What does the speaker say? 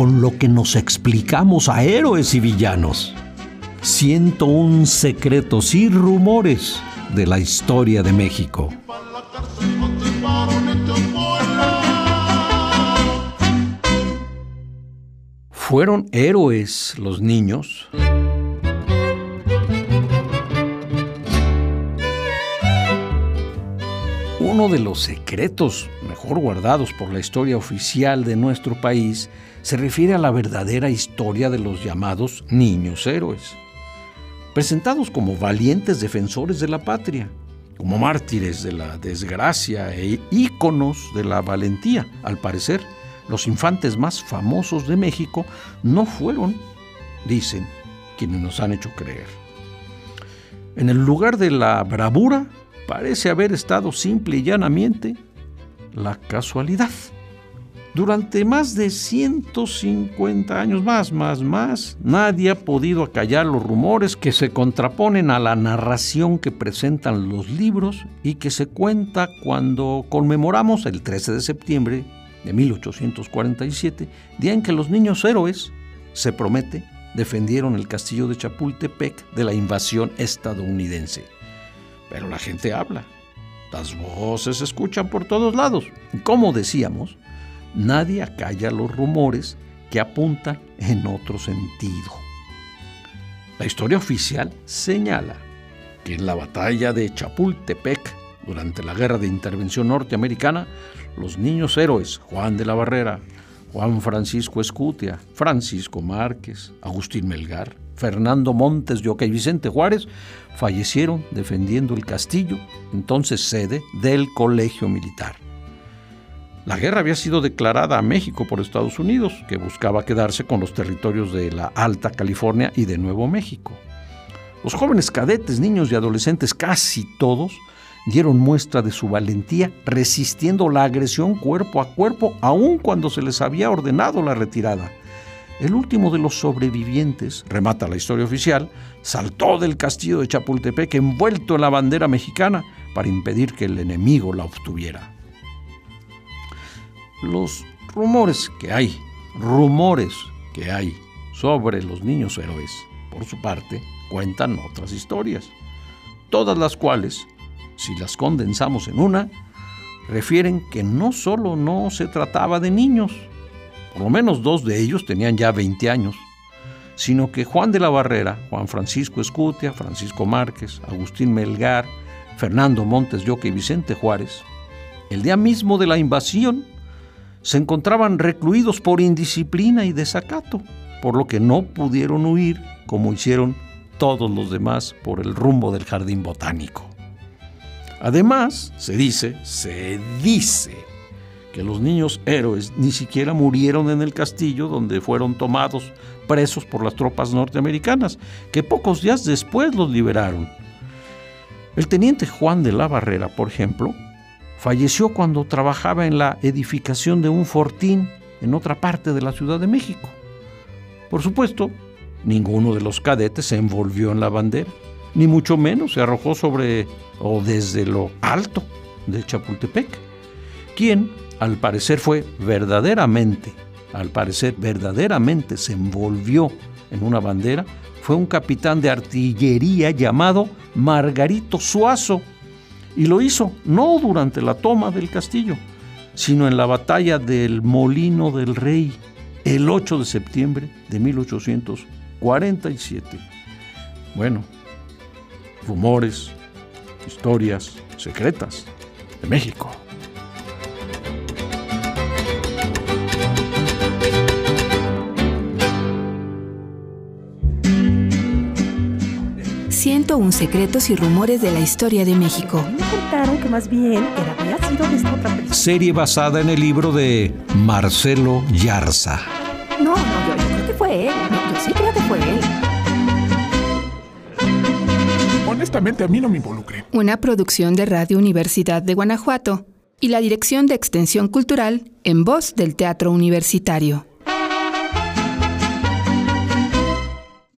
con lo que nos explicamos a héroes y villanos. 101 secretos y rumores de la historia de México. ¿Fueron héroes los niños? Uno de los secretos mejor guardados por la historia oficial de nuestro país se refiere a la verdadera historia de los llamados niños héroes, presentados como valientes defensores de la patria, como mártires de la desgracia e íconos de la valentía. Al parecer, los infantes más famosos de México no fueron, dicen quienes nos han hecho creer. En el lugar de la bravura parece haber estado simple y llanamente la casualidad. Durante más de 150 años más, más, más, nadie ha podido acallar los rumores que se contraponen a la narración que presentan los libros y que se cuenta cuando conmemoramos el 13 de septiembre de 1847, día en que los niños héroes, se promete, defendieron el castillo de Chapultepec de la invasión estadounidense. Pero la gente habla, las voces se escuchan por todos lados. Como decíamos, nadie acalla los rumores que apuntan en otro sentido. La historia oficial señala que en la batalla de Chapultepec, durante la Guerra de Intervención Norteamericana, los niños héroes Juan de la Barrera, Juan Francisco Escutia, Francisco Márquez, Agustín Melgar, Fernando Montes de Oca y Vicente Juárez fallecieron defendiendo el castillo, entonces sede del Colegio Militar. La guerra había sido declarada a México por Estados Unidos, que buscaba quedarse con los territorios de la Alta California y de Nuevo México. Los jóvenes cadetes, niños y adolescentes, casi todos, dieron muestra de su valentía resistiendo la agresión cuerpo a cuerpo, aun cuando se les había ordenado la retirada. El último de los sobrevivientes, remata la historia oficial, saltó del castillo de Chapultepec envuelto en la bandera mexicana para impedir que el enemigo la obtuviera. Los rumores que hay, rumores que hay sobre los niños héroes, por su parte, cuentan otras historias, todas las cuales, si las condensamos en una, refieren que no solo no se trataba de niños, por lo menos dos de ellos tenían ya 20 años, sino que Juan de la Barrera, Juan Francisco Escutia, Francisco Márquez, Agustín Melgar, Fernando Montes Yoque y Vicente Juárez, el día mismo de la invasión, se encontraban recluidos por indisciplina y desacato, por lo que no pudieron huir como hicieron todos los demás por el rumbo del jardín botánico. Además, se dice, se dice, que los niños héroes ni siquiera murieron en el castillo donde fueron tomados presos por las tropas norteamericanas, que pocos días después los liberaron. El teniente Juan de la Barrera, por ejemplo, falleció cuando trabajaba en la edificación de un fortín en otra parte de la Ciudad de México. Por supuesto, ninguno de los cadetes se envolvió en la bandera, ni mucho menos se arrojó sobre o desde lo alto de Chapultepec, quien al parecer fue verdaderamente, al parecer verdaderamente se envolvió en una bandera, fue un capitán de artillería llamado Margarito Suazo, y lo hizo no durante la toma del castillo, sino en la batalla del Molino del Rey, el 8 de septiembre de 1847. Bueno, rumores, historias secretas de México. 101 secretos y rumores de la historia de México. Me contaron que más bien era, había sido de esta otra persona. Serie basada en el libro de Marcelo Yarza. No, no, yo, yo creo que fue él. No, yo sí creo que fue él. Honestamente, a mí no me involucre. Una producción de Radio Universidad de Guanajuato y la Dirección de Extensión Cultural en voz del Teatro Universitario.